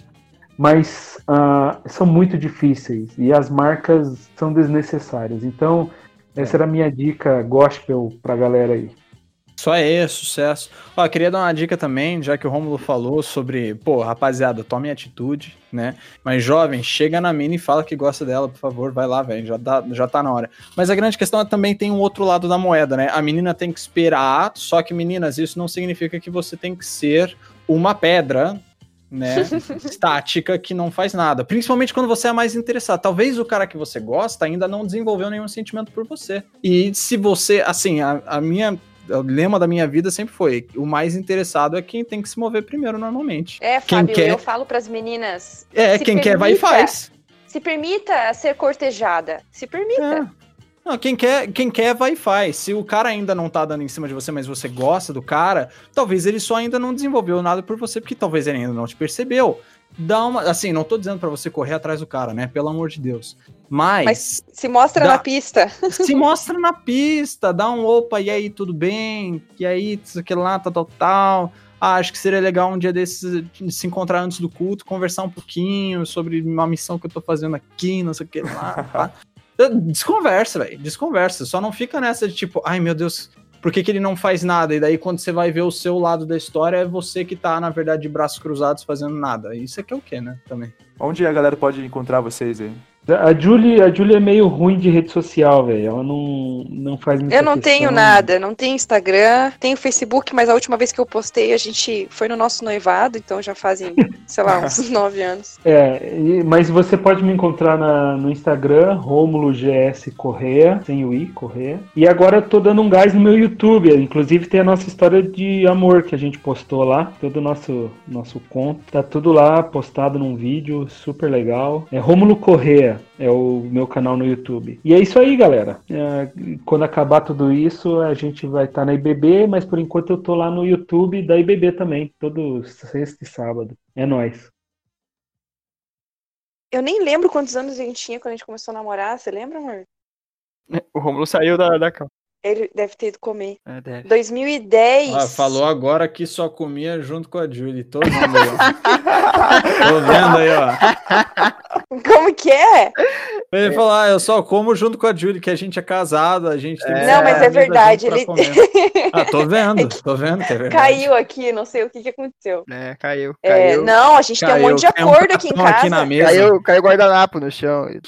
mas uh, são muito difíceis e as marcas são desnecessárias. Então, essa é. era a minha dica gospel para a galera aí. Só é sucesso. Ó, queria dar uma dica também, já que o Romulo falou sobre, pô, rapaziada, tome atitude, né? Mas jovem, chega na mina e fala que gosta dela, por favor, vai lá, velho, já, dá, já tá na hora. Mas a grande questão é também tem um outro lado da moeda, né? A menina tem que esperar, só que meninas, isso não significa que você tem que ser uma pedra, né, [LAUGHS] estática que não faz nada. Principalmente quando você é mais interessado. Talvez o cara que você gosta ainda não desenvolveu nenhum sentimento por você. E se você, assim, a, a minha o lema da minha vida sempre foi: o mais interessado é quem tem que se mover primeiro, normalmente. É, quem Fábio, quer... eu falo para as meninas. É, quem permita, quer vai e faz. Se permita ser cortejada. Se permita. É. Não, quem quer, quem quer vai e faz. Se o cara ainda não tá dando em cima de você, mas você gosta do cara, talvez ele só ainda não desenvolveu nada por você, porque talvez ele ainda não te percebeu. Dá uma, assim, não tô dizendo para você correr atrás do cara, né? Pelo amor de Deus. Mas, Mas se mostra dá, na pista. [LAUGHS] Se mostra na pista, dá um opa, e aí, tudo bem? E aí, isso aqui lá, tal, tal, tal. Ah, acho que seria legal um dia desses se encontrar antes do culto, conversar um pouquinho sobre uma missão que eu tô fazendo aqui, não sei o que lá. [LAUGHS] Tá? Desconversa, velho. Desconversa. Só não fica nessa de tipo, ai meu Deus, por que, que, ele não faz nada? E daí, quando você vai ver o seu lado da história, é você que tá, na verdade, de braços cruzados fazendo nada. Isso é que é o quê, né? Também. Onde a galera pode encontrar vocês aí? A Julie, a Julie é meio ruim de rede social, velho. Ela não, não faz muita Eu não questão. tenho nada, não tenho Instagram, tenho Facebook, mas a última vez que eu postei, a gente foi no nosso noivado, então já fazem, [LAUGHS] sei lá, uns [LAUGHS] nove anos. É, mas você pode me encontrar na, no Instagram, Romulo GS Correia, sem o I, Correia. E agora eu tô dando um gás no meu YouTube, inclusive tem a nossa história de amor que a gente postou lá, todo o nosso, nosso conto. Tá tudo lá postado num vídeo super legal. É Romulo É o meu canal no YouTube. E é isso aí, galera. É, quando acabar tudo isso, a gente vai estar tá na IBB, mas por enquanto eu tô lá no YouTube da IBB também, todo sexta e sábado. É nós. Eu nem lembro quantos anos a gente tinha quando a gente começou a namorar, você lembra, amor? O Romulo saiu da, da cama. Ele deve ter ido comer. É, deve. 2010. Ah, falou agora que só comia junto com a Julie. [LAUGHS] Tô vendo aí, ó. Tô vendo aí, ó. Como que é? Ele falou, ah, eu só como junto com a Julie, que a gente é casado, a gente tem é, Não, mas é verdade. Ele... [LAUGHS] ah, tô vendo, tô vendo que é verdade. Caiu aqui, não sei o que, que aconteceu. É, caiu. É, caiu. não, a gente caiu. tem um monte de acordo um aqui em casa. Aqui na mesa. Caiu, caiu guardanapo no chão. [LAUGHS]